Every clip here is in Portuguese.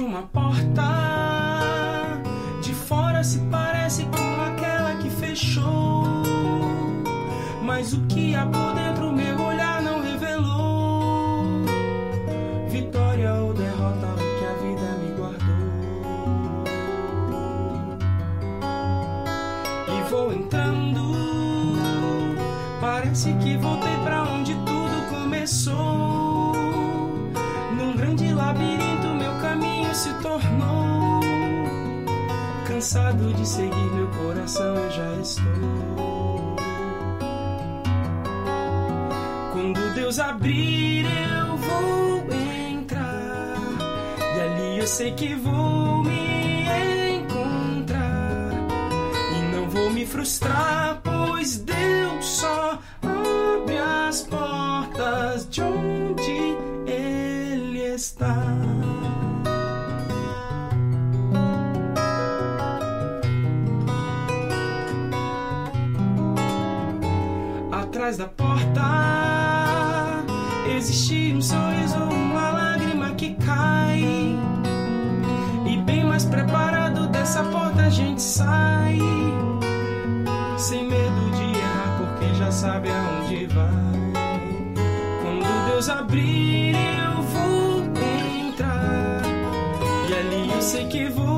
Uma porta Deus abrir, eu vou entrar. E ali eu sei que vou me encontrar. E não vou me frustrar, pois Deus sai. Sem medo de errar, porque já sabe aonde vai. Quando Deus abrir, eu vou entrar. E ali eu sei que vou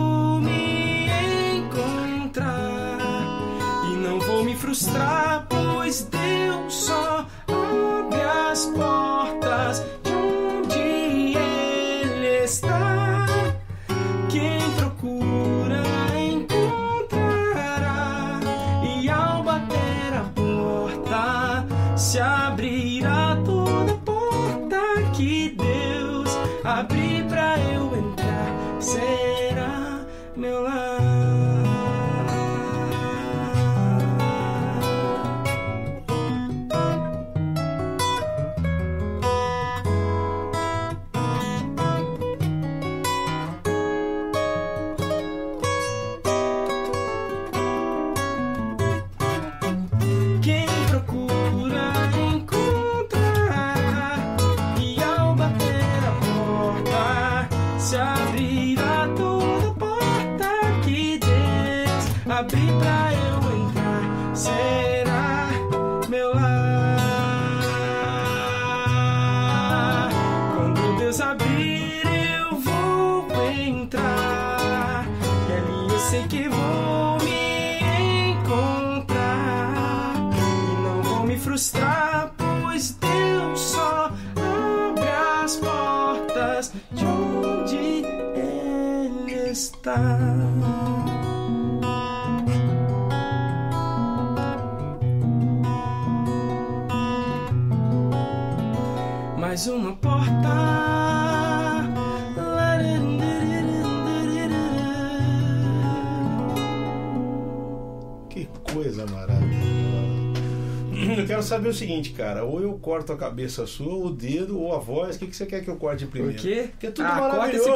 está. Mais uma quero saber o seguinte, cara. Ou eu corto a cabeça sua, o dedo, ou a voz. O que, que você quer que eu corte primeiro? O quê? Porque é tudo Ah, maravilhoso,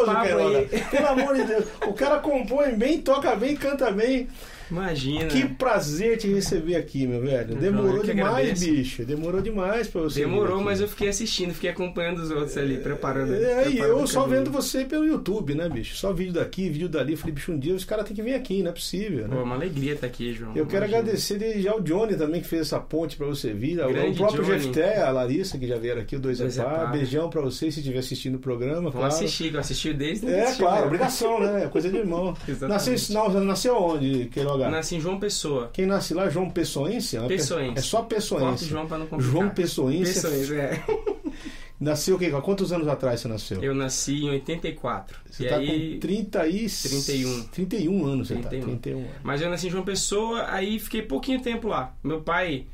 aí. Pelo amor de Deus. O cara compõe bem, toca bem, canta bem. Imagina. Que prazer te receber aqui, meu velho. Demorou demais, agradeço. bicho. Demorou demais pra você. Demorou, mas eu fiquei assistindo, fiquei acompanhando os outros ali, preparando. É, e preparando eu o só caminho. vendo você pelo YouTube, né, bicho? Só vídeo daqui, vídeo dali. Falei, bicho, um dia os caras têm que vir aqui, não é possível, Pô, né? uma alegria estar aqui, João. Eu quero Imagina. agradecer desde já o Johnny também, que fez essa ponte pra você vir. O Grande próprio Johnny. Jefté, a Larissa, que já vieram aqui, o Dois, Dois é é Pá. Pá. Beijão pra você se estiver assistindo o programa, Vamos claro. assistir, que eu assisti desde É, claro, né? obrigação, né? É coisa de irmão. Nasceu, nasceu onde, Nasci em João Pessoa. Quem nasce lá, João Pessoense? É Pessoense. É só Corta Pessoense. João pra não complicar. João Pessoense. Pessoense, é. Nasceu o quê? Há quantos anos atrás você nasceu? Eu nasci em 84. Você e tá aí... com 30 e... 31. 31 anos você 31. tá. 31 anos. Mas eu nasci em João Pessoa, aí fiquei pouquinho tempo lá. Meu pai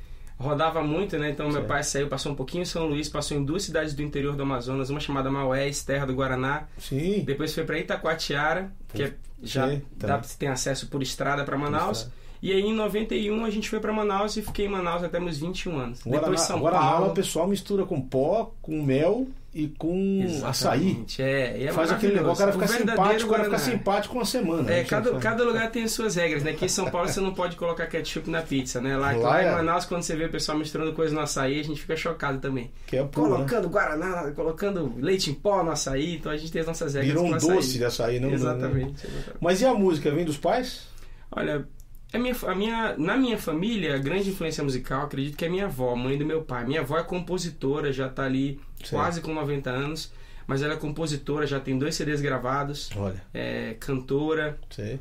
rodava muito, né? Então meu pai saiu, passou um pouquinho em São Luís, passou em duas cidades do interior do Amazonas, uma chamada Maués, terra do Guaraná. Sim. Depois foi para Itacoatiara, que é- já tá. dá, tem acesso por estrada para Manaus. E aí em 91 a gente foi para Manaus e fiquei em Manaus até meus 21 anos. Guaraná, Depois São Guaraná, Paulo. o pessoal mistura com pó, com mel e com açaí. Exatamente, É, e é Faz aquele negócio, o cara fica simpático, o cara fica simpático uma semana. É, né? cada, cada lugar tem as suas regras, né? Aqui em São Paulo você não pode colocar ketchup na pizza, né? Lá, Lá lá em é. Manaus, quando você vê o pessoal misturando coisa no açaí, a gente fica chocado também. Que é puro, né? Colocando Guaraná, colocando leite em pó no açaí, então a gente tem as nossas regras Virou um açaí. doce de açaí, não? Exatamente, exatamente. Mas e a música? Vem dos pais? Olha, a minha, a minha, na minha família, a grande influência musical, acredito que é minha avó, mãe do meu pai. Minha avó é compositora, já tá ali Certo. quase com 90 anos, mas ela é compositora, já tem dois CDs gravados, Olha, é cantora sei.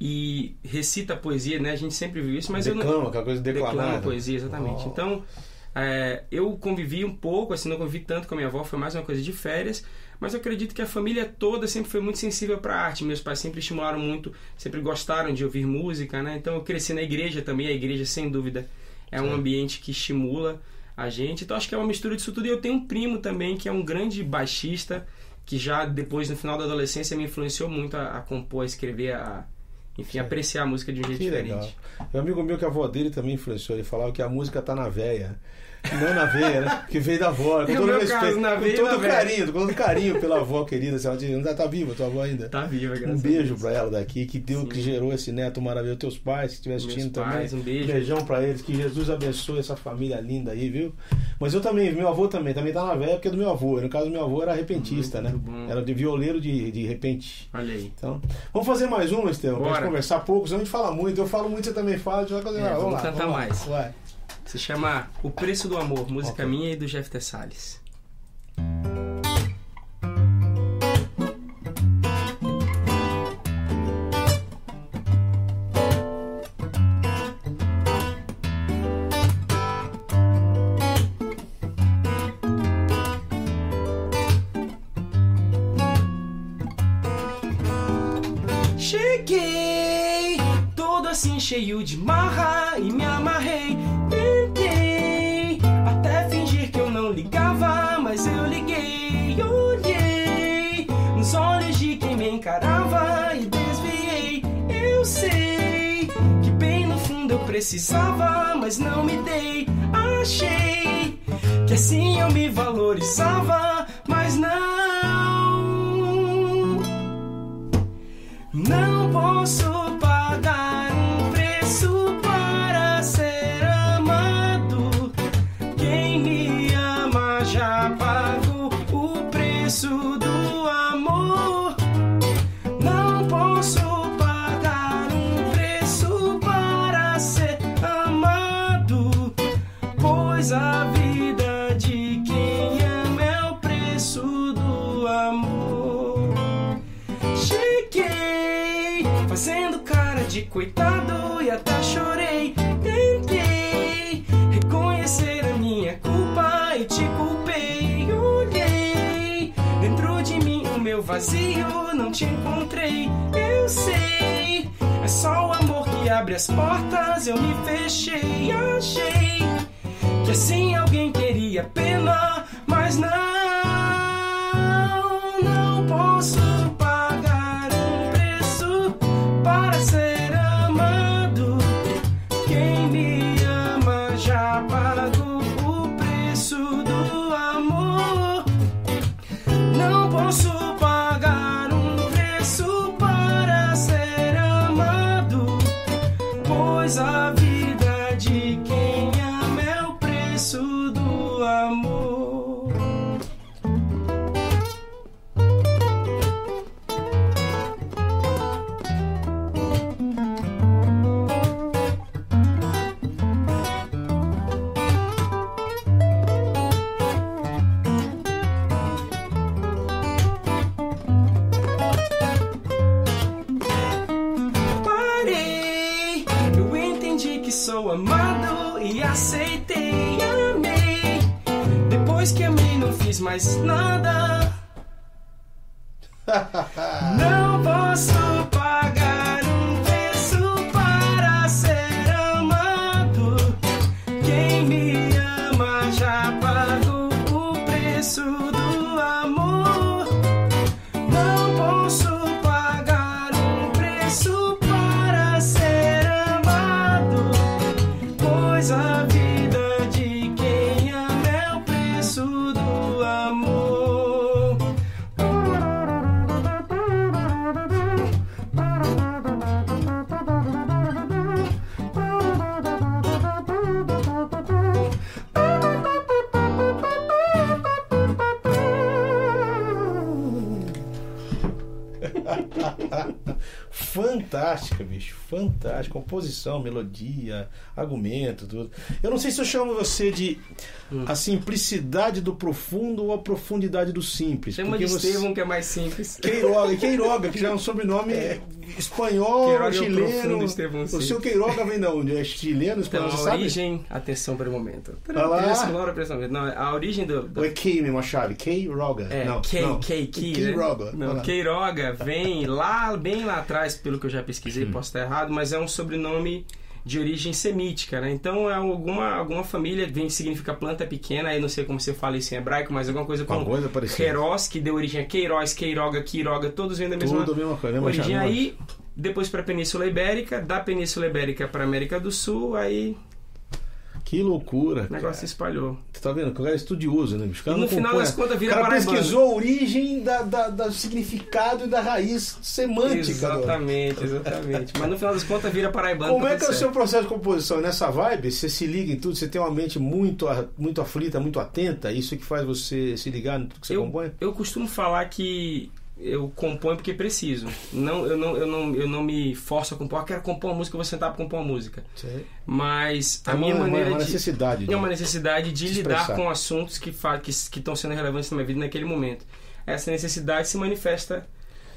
e recita poesia, né? A gente sempre viu isso, mas eu não Declama, aquela coisa de declamar. declama poesia, exatamente. Oh. Então, é, eu convivi um pouco, assim, não convivi tanto com a minha avó, foi mais uma coisa de férias, mas eu acredito que a família toda sempre foi muito sensível para arte. Meus pais sempre estimularam muito, sempre gostaram de ouvir música, né? Então eu cresci na igreja também, a igreja sem dúvida é um Sim. ambiente que estimula a gente. Então acho que é uma mistura disso tudo. E eu tenho um primo também que é um grande baixista que já depois no final da adolescência me influenciou muito a, a compor, a escrever, a enfim, Sim. apreciar a música de um jeito Que diferente. legal. Um amigo meu que a avó dele também influenciou. Ele falava que a música tá na veia. Não na veia, né? Que veio da avó. Com É todo meu respeito, caso, na veia com na todo veia. carinho, com todo carinho pela avó querida. Se ela ainda tá viva tua avó ainda. Tá viva, graças Um beijo pra ela daqui, que deu, Sim. que gerou esse neto maravilhoso. Teus pais, que estiver assistindo pais, também. um beijo. Beijão pra eles, que Jesus abençoe essa família linda aí, viu? Mas eu também, meu avô também, também tá na véia porque é do meu avô. No caso do meu avô era repentista, Muito né? bom. Era de violeiro de, de repente. Olha aí. Então, vamos fazer mais uma, Estevam, pra gente conversar pouco, senão a gente fala muito. Eu falo muito, você também fala, a gente vai fazer. É, ah, vamos lá, cantar vamos lá. mais. Vai. Se chama O Preço do Amor, música minha e do Jeff Salles. Cheguei, todo assim cheio de marra e me amarrei. Precisava, mas não me dei. Achei que assim eu me valorizava, Cheguei fazendo cara de coitado e até chorei. Tentei reconhecer a minha culpa e te culpei. Olhei dentro de mim o meu vazio, não te encontrei. Eu sei, é só o amor que abre as portas. Eu me fechei, achei que assim alguém teria pena, mas não, não posso mais nada. Fantástica. Composição, melodia, argumento, tudo. Eu não sei se eu chamo você de Hum. a simplicidade do profundo ou a profundidade do simples. Uma de você- Estevão que é mais simples. Queiroga, Queiroga, que já é um sobrenome espanhol, Queiroga é o chileno. o Sim. seu Queiroga vem de onde? É chileno, Então, espanhol, você a sabe? origem... Atenção para o momento. Olha lá. Sonora, presta atenção. Não, a origem do... do é Kei mesmo a chave? Queiroga. é, não, Kei, não. Kei, Queiroga. né? Vai Não, lá. Queiroga vem lá, bem lá atrás, pelo que eu já pesquisei, posso estar errado, mas é um sobrenome de origem semítica, né? Então é alguma, alguma família, vem significa planta pequena, aí não sei como você fala isso em hebraico, mas alguma coisa Uma com coisa. Queiroz, que deu origem a Queiroz, Queiroga, Quiroga, todos vêm da mesma Tudo a mesma coisa, mesma origem. Aí, depois para a Península Ibérica, da Península Ibérica para América do Sul, aí Que loucura, o negócio se espalhou. Você tá vendo? Que o cara é estudioso, né, bicho? E no final das contas vira O cara pesquisou a origem da, da, da significado e da raiz semântica. do- Exatamente, exatamente. Mas no final das contas vira paraibano. Como é que é o seu processo de composição? Nessa vibe, você se liga em tudo, você tem uma mente muito, muito aflita, muito atenta, isso que faz você se ligar em tudo que você eu, compõe? eu costumo falar que eu componho porque preciso. Não, eu, não, eu, não, eu não me forço a compor. Ah, quero compor uma música, eu vou sentar para compor uma música. Sei. Mas a É minha uma- maneira uma de. necessidade. É uma necessidade de lidar expressar. com assuntos que fa- que que estão sendo relevantes na minha vida naquele momento. Essa necessidade se manifesta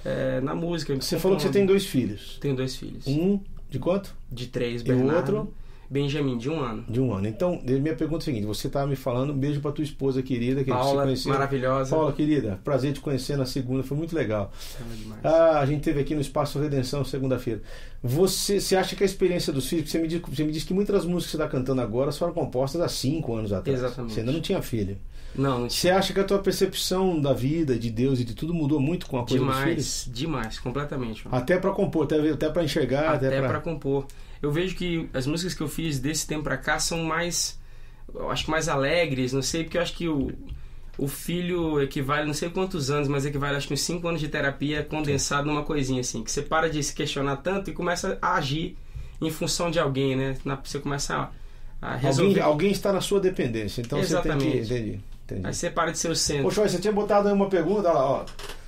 eh, na música. Você falou que você tem dois filhos. Tenho dois filhos. Um de quanto? De três, E o Bernardo. outro? Benjamin, de um ano. De um ano. Então, minha pergunta é a seguinte: você estava me falando, um beijo pra tua esposa querida, que a gente se Paula, conheceu. maravilhosa. Paula, querida, prazer te conhecer na segunda, foi muito legal. É demais. Ah, a gente teve aqui no Espaço Redenção segunda-feira. Você, você acha que a experiência dos filhos, você me, diz, você me disse que muitas das músicas que você está cantando agora foram compostas há cinco anos atrás. Exatamente. Você ainda não tinha filho. Não, não Você acha que a tua percepção da vida, de Deus e de tudo mudou muito com a coisa dos filhos? Demais, demais, completamente. mano. Até para compor, até, até para enxergar, até, Até pra compor. Eu vejo que as músicas que eu fiz desse tempo pra cá são mais. Eu acho que mais alegres, não sei, porque eu acho que o, o filho equivale, não sei quantos anos, mas equivale acho que uns 5 anos de terapia condensado numa coisinha assim. Que você para de se questionar tanto e começa a agir em função de alguém, né? Na- Você começa a, a resolver. Alguém, alguém está na sua dependência, então você tem que. Exatamente. Entendi. entendi. Aí você para de ser o centro. Joy, você tinha botado aí uma pergunta, olha lá, ó.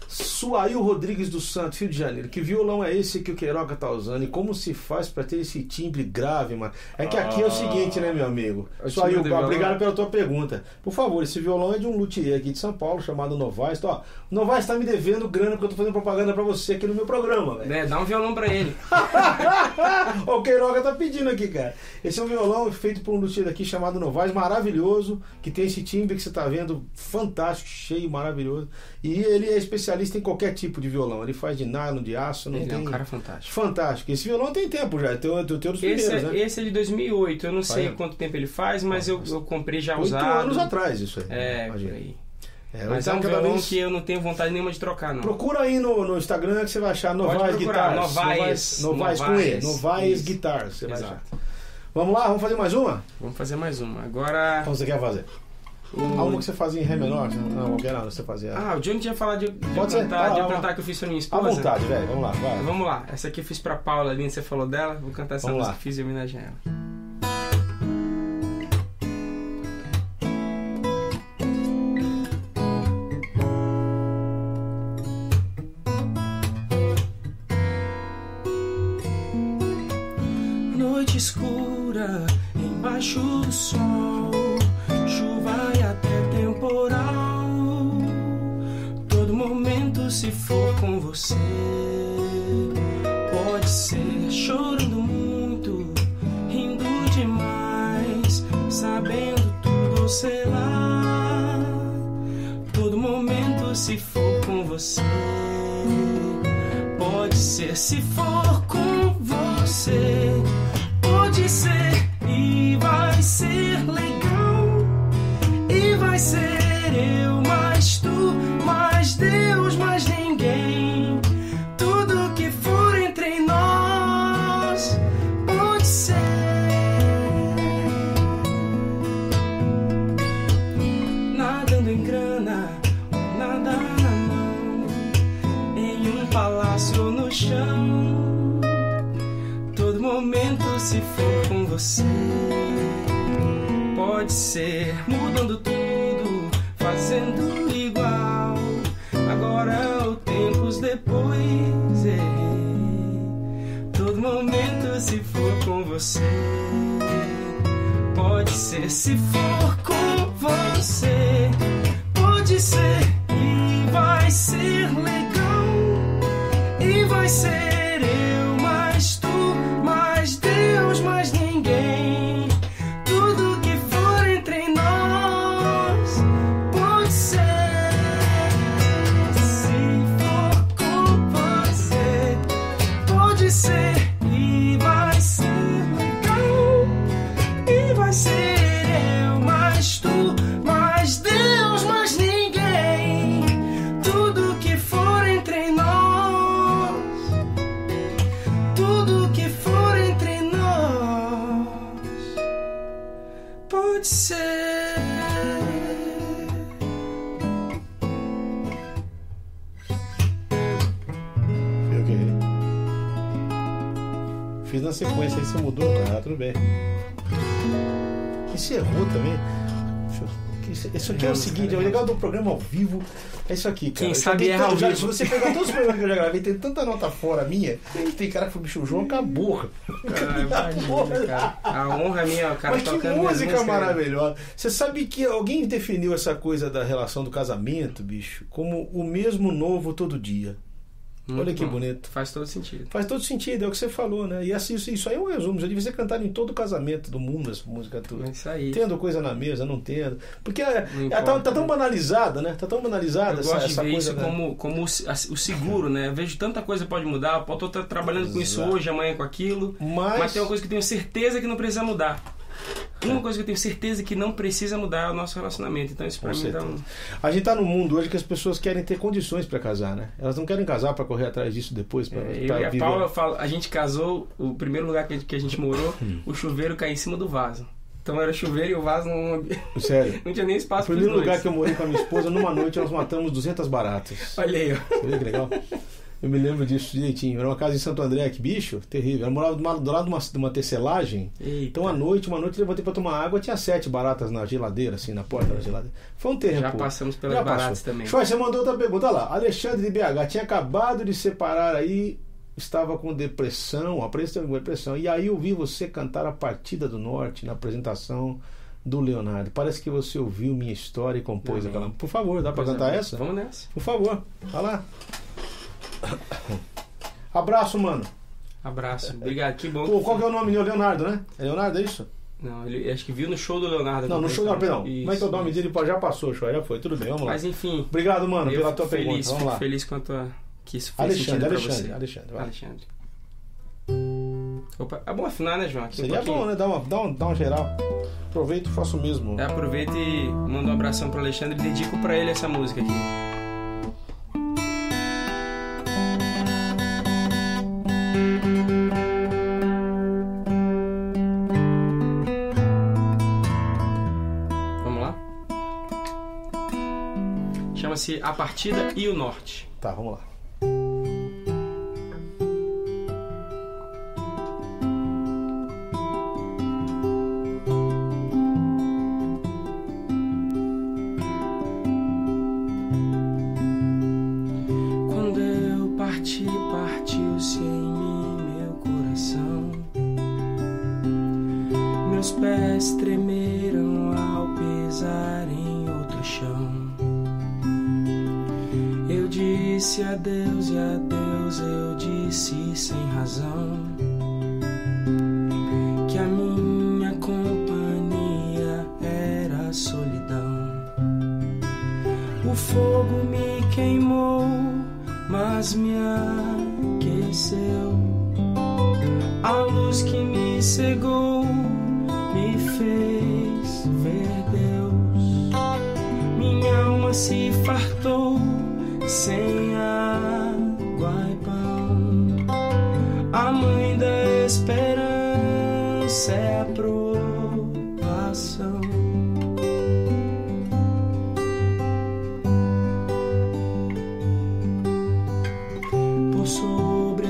Suail Rodrigues do Santos, Rio de Janeiro. Que violão é esse que o Queiroga tá usando? E como se faz pra ter esse timbre grave, mano? É que aqui é o seguinte, né, meu amigo? O Suail, obrigado pela tua pergunta. Por favor, esse violão é de um luthier aqui de São Paulo, chamado Novaes. Então, ó, o Novaes tá me devendo grana porque eu tô fazendo propaganda pra você aqui no meu programa, velho. Né? Dá um violão pra ele. O Queiroga tá pedindo aqui, cara. Esse é um violão feito por um luthier daqui chamado Novaes, maravilhoso, que tem esse timbre que você tá vendo, fantástico, cheio, maravilhoso. E ele é especialista em qualquer tipo de violão. Ele faz de nylon, de aço, não Ele é tem. um cara fantástico. Fantástico. Esse violão tem tempo já, tem o teu dos Esse primeiros, é, né? esse é de 2008, eu não sei Olha. quanto tempo ele faz, mas eu, eu comprei já Oito usado. anos atrás, isso aí. É, por aí. É, Mas é então, um violão vez- que eu não tenho vontade nenhuma de trocar, não. Procura aí no, no Instagram que você vai achar Novaes Guitars. Novaes, Novaes, com E. Novaes. Guitars. Você vai achar. Exato. Vamos lá, vamos fazer mais uma? Vamos fazer mais uma. Agora. Qual você quer fazer? Uma que você fazia em Ré menor? Não, qualquer não, você fazia. Ah, o Johnny tinha falado de, de Pode cantar, lá, de lá. cantar que eu fiz pra minha À esposa. vontade, velho. Vamos lá, vai. Vamos lá. Essa aqui eu fiz pra Paula ali, você falou dela. Vou cantar essa Vamos música lá. que fiz em homenagem a ela. Noite escura embaixo do sol, for sendo igual. Agora é ou tempos depois. É Todo momento se for com você, pode ser se for com você. Errou também. Isso aqui é o seguinte, é o legal do programa ao vivo. É isso aqui, cara. Quem sabe tanto- ao já- vivo. Se você pegar todos os programas que eu já gravei, tem tanta nota fora minha. Tem cara que foi bicho João, acabou. Ah, imagina, cara. A honra é minha, o cara Mas que música maravilhosa. Você sabe que alguém definiu essa coisa da relação do casamento, bicho, como o mesmo novo todo dia. Muito Olha que bom. bonito. Faz todo sentido. Faz todo sentido, é o que você falou, né? E assim, isso, aí é um resumo. Já devia ser cantado em todo casamento do mundo, essa música toda. É isso aí. Tendo coisa na mesa, não tendo. Porque é, Não é, tá, importa, tá tão né? banalizada, né? Tá tão banalizada Eu essa, gosto de essa ver coisa. isso né? como, como o, seguro, né? Eu vejo tanta coisa pode mudar. Eu tô tra- trabalhando com isso Exato. hoje, amanhã com aquilo. Mas, Mas tem uma coisa que eu tenho certeza que não precisa mudar. Uma coisa que eu tenho certeza que não precisa mudar é o nosso relacionamento. Então isso pra Com mim dá um... a gente tá num mundo hoje que as pessoas querem ter condições pra casar, né? Elas não querem casar pra correr atrás disso depois, pra, É, pra e a viver. Paula, eu falo, a gente casou, o primeiro lugar que a gente, que a gente morou, o chuveiro caiu em cima do vaso. Então era chuveiro e o vaso não, Sério. não tinha nem O espaço primeiro pros lugar dois. que eu morei com a minha esposa, numa noite nós matamos 200 baratas. Olha aí, ó. Você vê que legal? Eu me lembro disso direitinho. Era uma casa em Santo André, que bicho, terrível. Ela morava do lado do lado de uma, de uma tecelagem. Eita. Então, à noite, uma noite eu levantei pra tomar água, tinha sete baratas na geladeira, assim, na porta da geladeira. Foi um terreno. Já passamos pelas Já baratas passou. também. Choy, você mandou outra pergunta Olha lá. Alexandre de BH tinha acabado de separar aí, estava com depressão, a preço com depressão. E aí eu vi você cantar a Partida do Norte na apresentação do Leonardo. Parece que você ouviu minha história e compôs Amém. aquela. Por favor, dá pra Pois é, cantar essa? Vamos nessa. Por favor, vai lá. Abraço, mano. Abraço. Obrigado. Que bom. Pô, qual que é o nome dele? Leonardo, né? É Leonardo, é isso? Não, ele acho que viu no show do Leonardo. Não, no show, não, perdão. Isso, Como é que é o nome dele? Pô, Já passou, show, já foi. Tudo bem, vamos lá. Mas enfim, Obrigado, mano, pela tua feliz, pergunta. Vamos lá. feliz com a tua... que isso fez Alexandre, Alexandre. Alexandre, vai. Alexandre. Opa, é bom afinar, né, João? Aqui um Seria pouquinho. bom, né? Dá uma, dá, uma, dá uma geral. Aproveito e faço o mesmo. É, aproveita e manda um abração pro Alexandre e dedico pra ele essa música aqui. Chama-se A Partida e o Norte. Tá, vamos lá.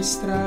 Sobre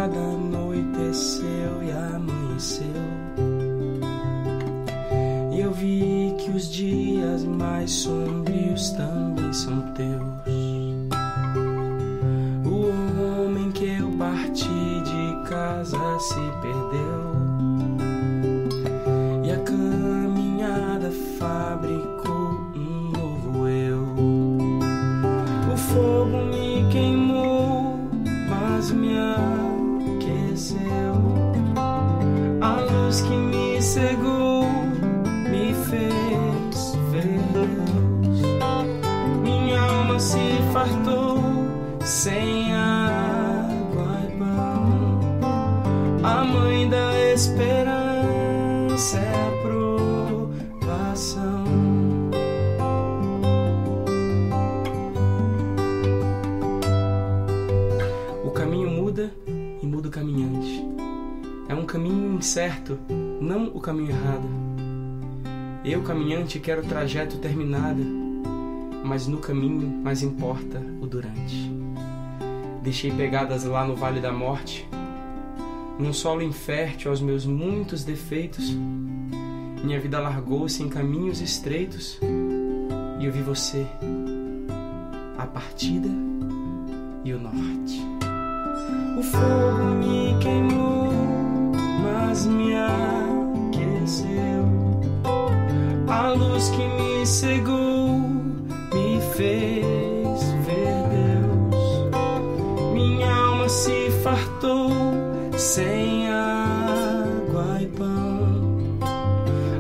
Eu, caminhante, quero o trajeto terminado, mas no caminho mais importa o durante. Deixei pegadas lá no vale da morte, num solo infértil aos meus muitos defeitos. Minha vida largou-se em caminhos estreitos e eu vi você, a partida e o norte. O fogo me queimou, mas me aqueceu. Sem água e pão.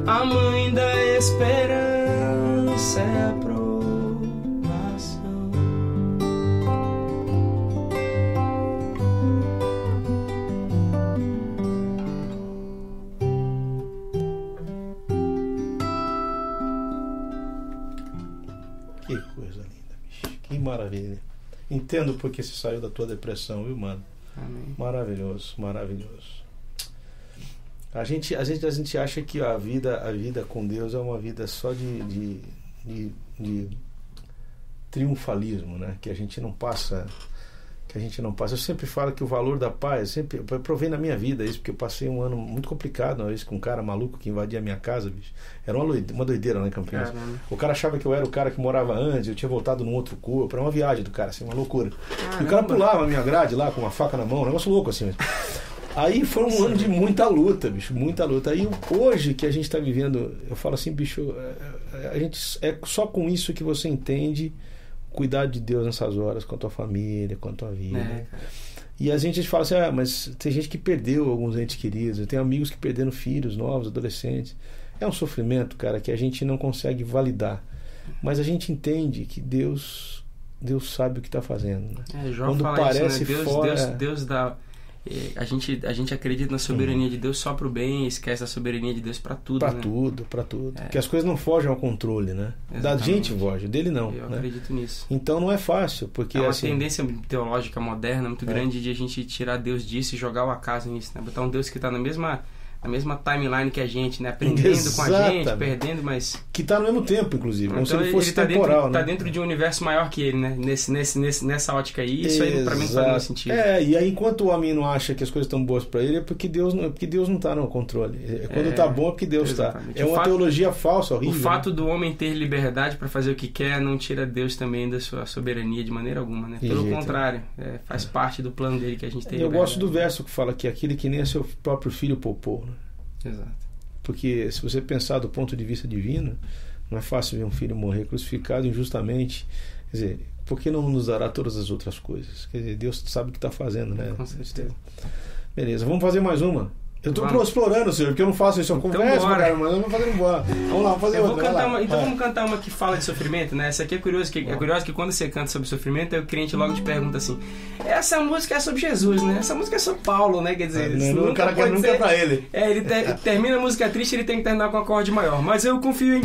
A mãe da esperança é a provação. Que coisa linda, bicho. Que maravilha. Entendo porque você saiu da tua depressão, viu, mano? Maravilhoso, maravilhoso. A gente, a gente, a gente acha que a vida, a vida com Deus é uma vida só de, de, de, de triunfalismo, né? Que a gente não passa, que a gente não passa. Eu sempre falo que o valor da paz, sempre eu provei na minha vida isso, porque eu passei um ano muito complicado uma vez com um cara maluco que invadia a minha casa, bicho. Era uma loide- uma doideira lá em Campinas. Caramba. O cara achava que eu era o cara que morava antes, eu tinha voltado num outro corpo, era uma viagem do cara, assim, uma loucura. E o cara Caramba. pulava a minha grade lá com uma faca na mão, um negócio louco assim mesmo. Aí foi um ano de muita luta, bicho, muita luta. Aí hoje que a gente está vivendo, eu falo assim, bicho, é, é, a gente é só com isso que você entende o cuidado de Deus nessas horas com a tua família, com a tua vida. É. E a gente fala assim, ah, mas tem gente que perdeu alguns entes queridos, tenho amigos que perderam filhos novos, adolescentes. É um sofrimento, cara, que a gente não consegue validar. Mas a gente entende que Deus, Deus sabe o que está fazendo. Né? É, Jó Quando fala parece isso, né? Deus, fora- Deus, Deus dá. A gente, a gente acredita na soberania de Deus só pro bem e esquece a soberania de Deus pra tudo. Para né? tudo, para tudo. É. Porque as coisas não fogem ao controle, né? Da Exatamente. gente foge, dele não. Eu né? acredito nisso. Então não é fácil, porque é uma assim, tendência teológica moderna muito É. grande de a gente tirar Deus disso e jogar o acaso nisso, né? Botar um Deus que tá na mesma, na mesma timeline que a gente, né? Aprendendo com a gente, Exatamente. perdendo, mas. que tá no mesmo tempo, inclusive, como se Então ele fosse tá temporal, dentro, né? tá dentro de um universo maior que ele, né? Nesse, nesse, nesse, nessa ótica aí. Isso aí pra mim não faz nenhum Exato. sentido. É, e aí enquanto o homem não acha que as coisas estão boas para ele, é porque Deus não, é porque Deus não tá no controle. É, Quando É, tá bom é porque Deus tá. exatamente. É O uma fato- teologia falsa, horrível. O né? fato do homem ter liberdade para fazer o que quer não tira Deus também da sua soberania de maneira alguma, né? Pelo jeito contrário, é, faz parte do plano dele que a gente tem. Eu liberdade. gosto do verso que fala que aquele que nem a seu próprio filho poupou, né? Exato. Porque se você pensar do ponto de vista divino, não é fácil ver um filho morrer crucificado injustamente. Quer dizer, por que não nos dará todas as outras coisas? Quer dizer, Deus sabe o que está fazendo, né? Com certeza. Beleza, vamos fazer mais uma. Eu tô Vamos. explorando, senhor, porque eu não faço isso. Eu Então converso, bora. cara, mas eu não vou fazer embora. Vamos lá, vamos fazer outra. cantar uma, então Vai. vamos cantar uma que fala de sofrimento, né? Essa aqui é curioso, que, é curioso que quando você canta sobre sofrimento, aí o crente logo te pergunta assim: essa música é sobre Jesus, né? Essa música é sobre Paulo, né? Quer dizer, Né, isso o nunca cara quer nunca ser- é pra ele. É, ele te- termina a música triste, ele tem que terminar com um acorde maior. Mas eu confio em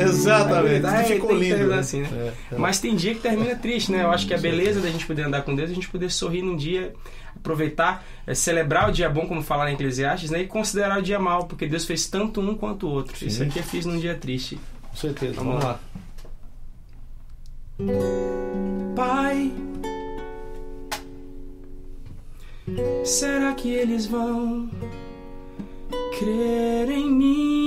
Exatamente. Aí, ficou tem lindo. né? assim, né? É, é. Mas tem dia que termina triste, né? Eu acho que a beleza da gente poder andar com Deus, é a gente poder sorrir num dia, aproveitar, é, celebrar o dia bom, como fala em Eclesiastes, né? E considerar o dia mal, porque Deus fez tanto um quanto o outro. Sim. Isso aqui eu fiz num dia triste. Com certeza. Vamos Vamos, lá. lá. Pai, será que eles vão crer em mim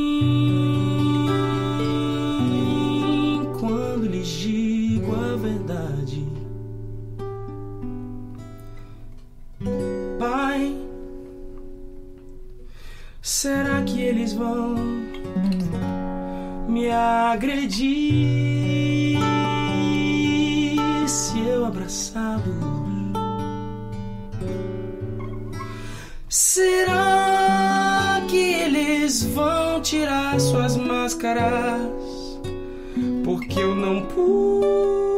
será que eles vão me agredir se eu abraçá-los? Será que eles vão tirar suas máscaras? Porque eu não pude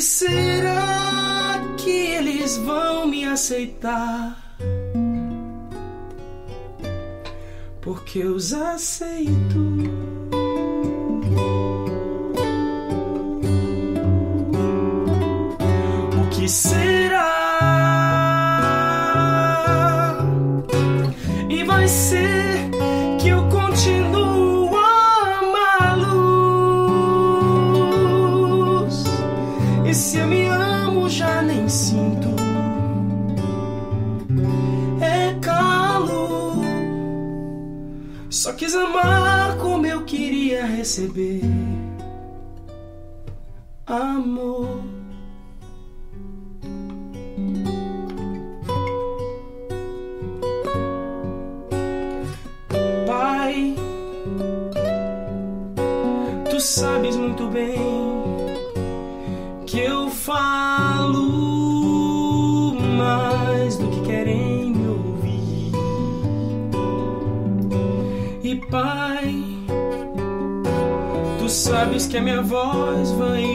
Será que eles vão me aceitar? Porque eu os aceito. O que será? Queria que a minha voz vai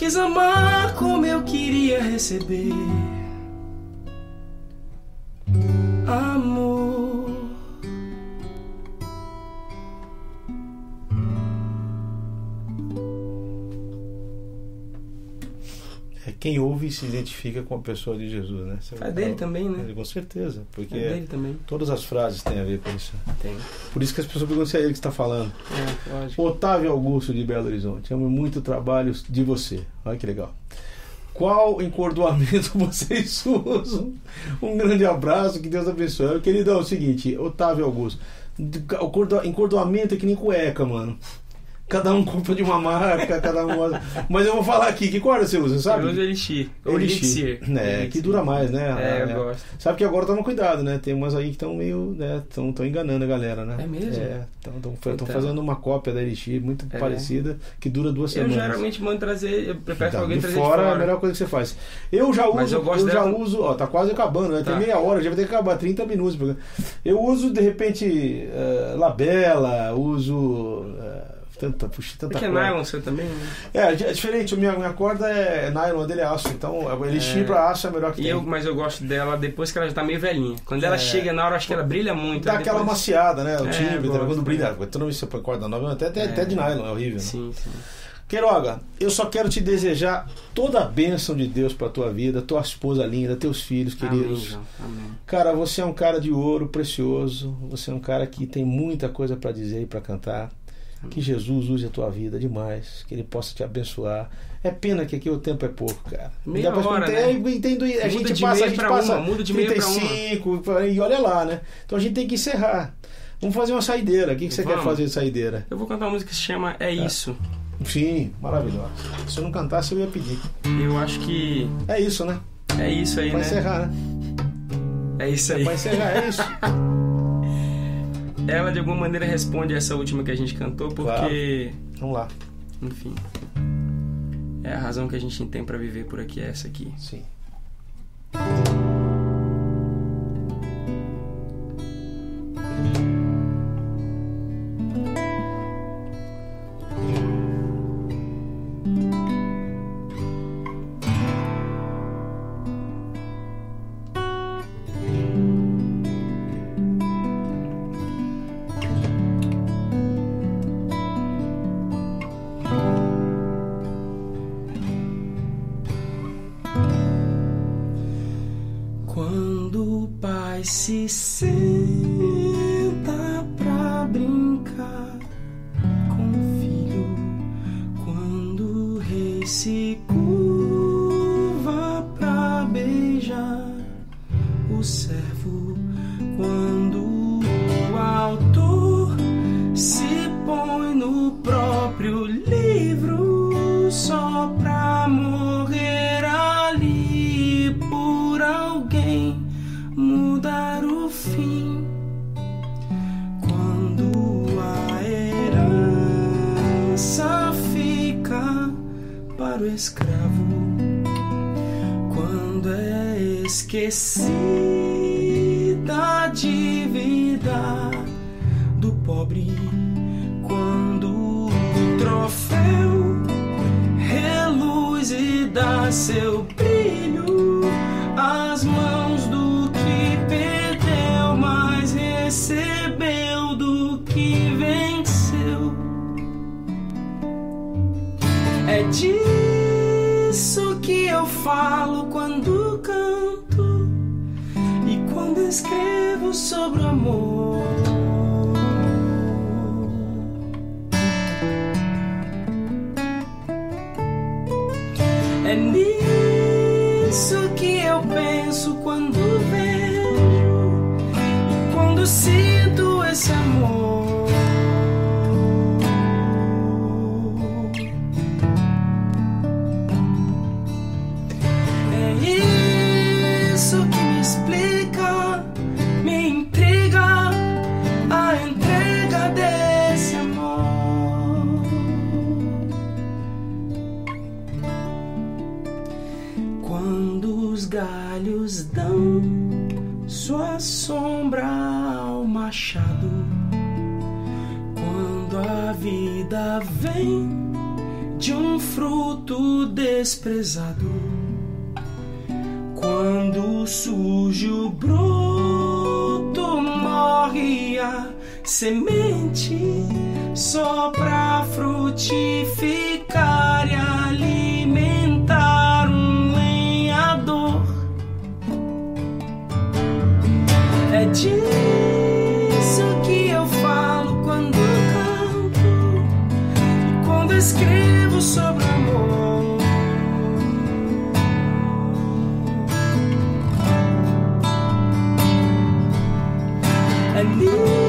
quis amar como eu queria receber. Se identifica com a pessoa de Jesus, né? Você É dele também, né? Com certeza, É porque dele também. todas as frases têm a ver com isso. Tem. Por isso que as pessoas perguntam se é ele que está falando. É, lógico. Otávio Augusto de Belo Horizonte, amo muito o trabalho de você. Olha que legal. Qual encordoamento vocês usam? Um grande abraço, que Deus abençoe. Querido, é o seguinte, Otávio Augusto, encordoamento é que nem cueca, mano. Cada um compra de uma marca, cada um. Mas eu vou falar aqui, que corda você usa, sabe? Eu uso Elixir. Elixir. Elixir. É, que dura mais, né? É, eu É. gosto. Sabe que agora toma cuidado, né? Tem umas aí que estão meio, né? Estão enganando a galera, né? É mesmo? É, estão Então. fazendo uma cópia da Elixir muito É. parecida, que dura duas Eu semanas. geralmente mando trazer, eu prefiro Então, alguém de trazer fora, de é a fora. melhor coisa que você faz. Eu já uso, Mas eu eu, já uso, ó, tá quase acabando, né? Tem Tá. meia hora, já vai ter que acabar 30 minutos. Eu uso de repente eh, labela, uso eh, tanta, puxa, tanta Porque é corda. nylon seu também, né? É, é diferente, minha, minha corda é nylon, a dele é aço, então Elixir É. pra aço é melhor que E tem. eu, mas eu gosto dela depois que ela já tá meio velhinha. Quando ela É. chega na hora, eu acho que ela brilha muito. Dá aí aquela depois- maciada, né? O É, timbre, gosto. quando brilha. Toda vez que você põe corda nova, até, até, É. até de nylon, é horrível. Né? Sim, sim. Queiroga, eu só quero te desejar toda a bênção de Deus pra tua vida, tua esposa linda, teus filhos Amém, queridos. João. Amém. Cara, você é um cara de ouro precioso, você é um cara que tem muita coisa pra dizer e pra cantar. Que Jesus use a tua vida demais, que ele possa te abençoar. É pena que aqui o tempo é pouco, cara. Meia Dá hora, né? é, entendo, a gente passa, a gente passa uma, muda de meia pra uma. 35 e olha lá, né? Então a gente tem que encerrar. Vamos fazer uma saideira. O que, que você quer Vamos. fazer de saideira? Eu vou cantar uma música que se chama É Isso. Sim, maravilhosa. Se eu não cantasse, eu ia pedir. Eu acho que É isso, né? é isso aí, né? encerrar, né? É isso aí. Pra encerrar, é isso. Ela de alguma maneira responde essa última que a gente cantou, porque, Vamos lá. enfim, é a razão que a gente tem pra viver por aqui, é essa aqui. Sim. Próprio livro só pra morrer ali por alguém mudar o fim. Quando a herança fica para o escravo, quando é esquecida a dívida do pobre, seu brilho às mãos do que perdeu, mas recebeu do que venceu. É disso que eu falo quando canto e quando escrevo sobre o amor. Desprezado, quando surge o broto, morre a semente É nisso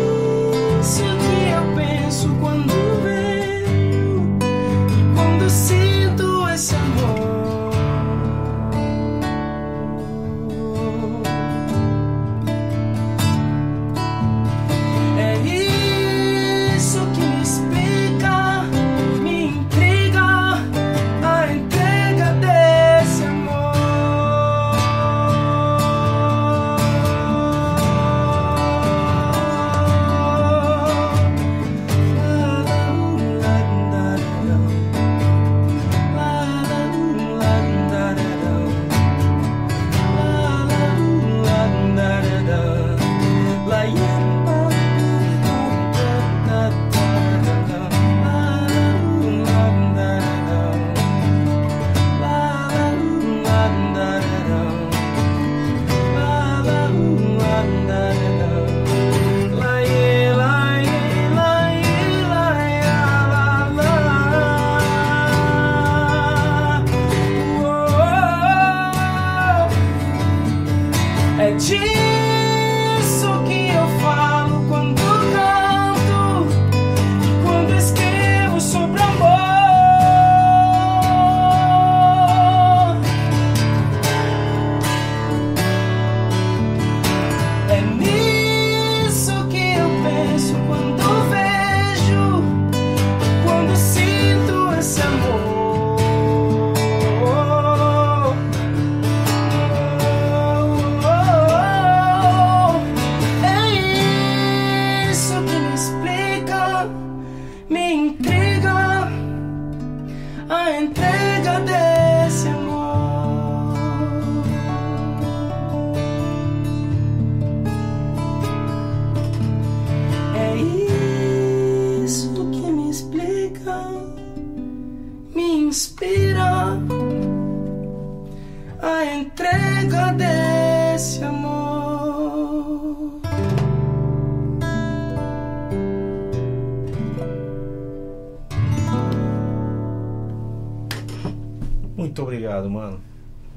Muito obrigado, mano.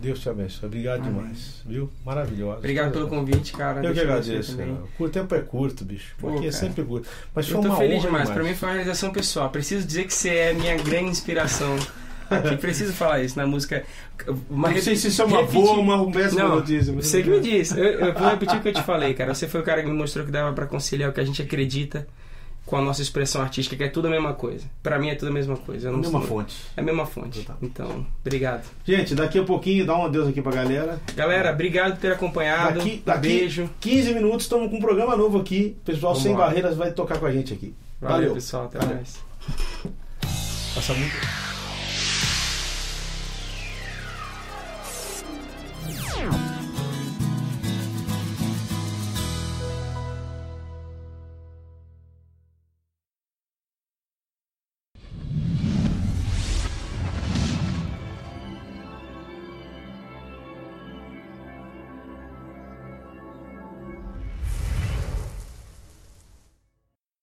Deus te abençoe. Obrigado Amém. demais. Viu? Maravilhoso. Obrigado pelo convite, cara. Eu que Deixa agradeço. O tempo é curto, bicho. Pô, Porque é sempre curto. Mas foi Eu tô uma feliz honra demais. demais. Pra mim foi uma realização pessoal. Preciso dizer que você é minha grande inspiração. Aqui preciso falar isso na música. Uma não sei se isso é uma repetir- boa ou uma péssima Não, notícia. Você que me disse. Eu, eu vou repetir o que eu te falei, cara. Você foi o cara que me mostrou que dava pra conciliar o que a gente acredita com a nossa expressão artística, que é tudo a mesma coisa. Pra mim é tudo a mesma coisa. A mesma fonte. É a mesma fonte. Então, obrigado. Gente, daqui a pouquinho, dá um adeus aqui pra galera. Galera, obrigado por ter acompanhado. Daqui, Um daqui beijo. 15 minutos estamos com um programa novo aqui. O pessoal Vamos sem lá. barreiras vai tocar com a gente aqui. Valeu, Valeu. pessoal. Até Valeu. mais. Passa muito.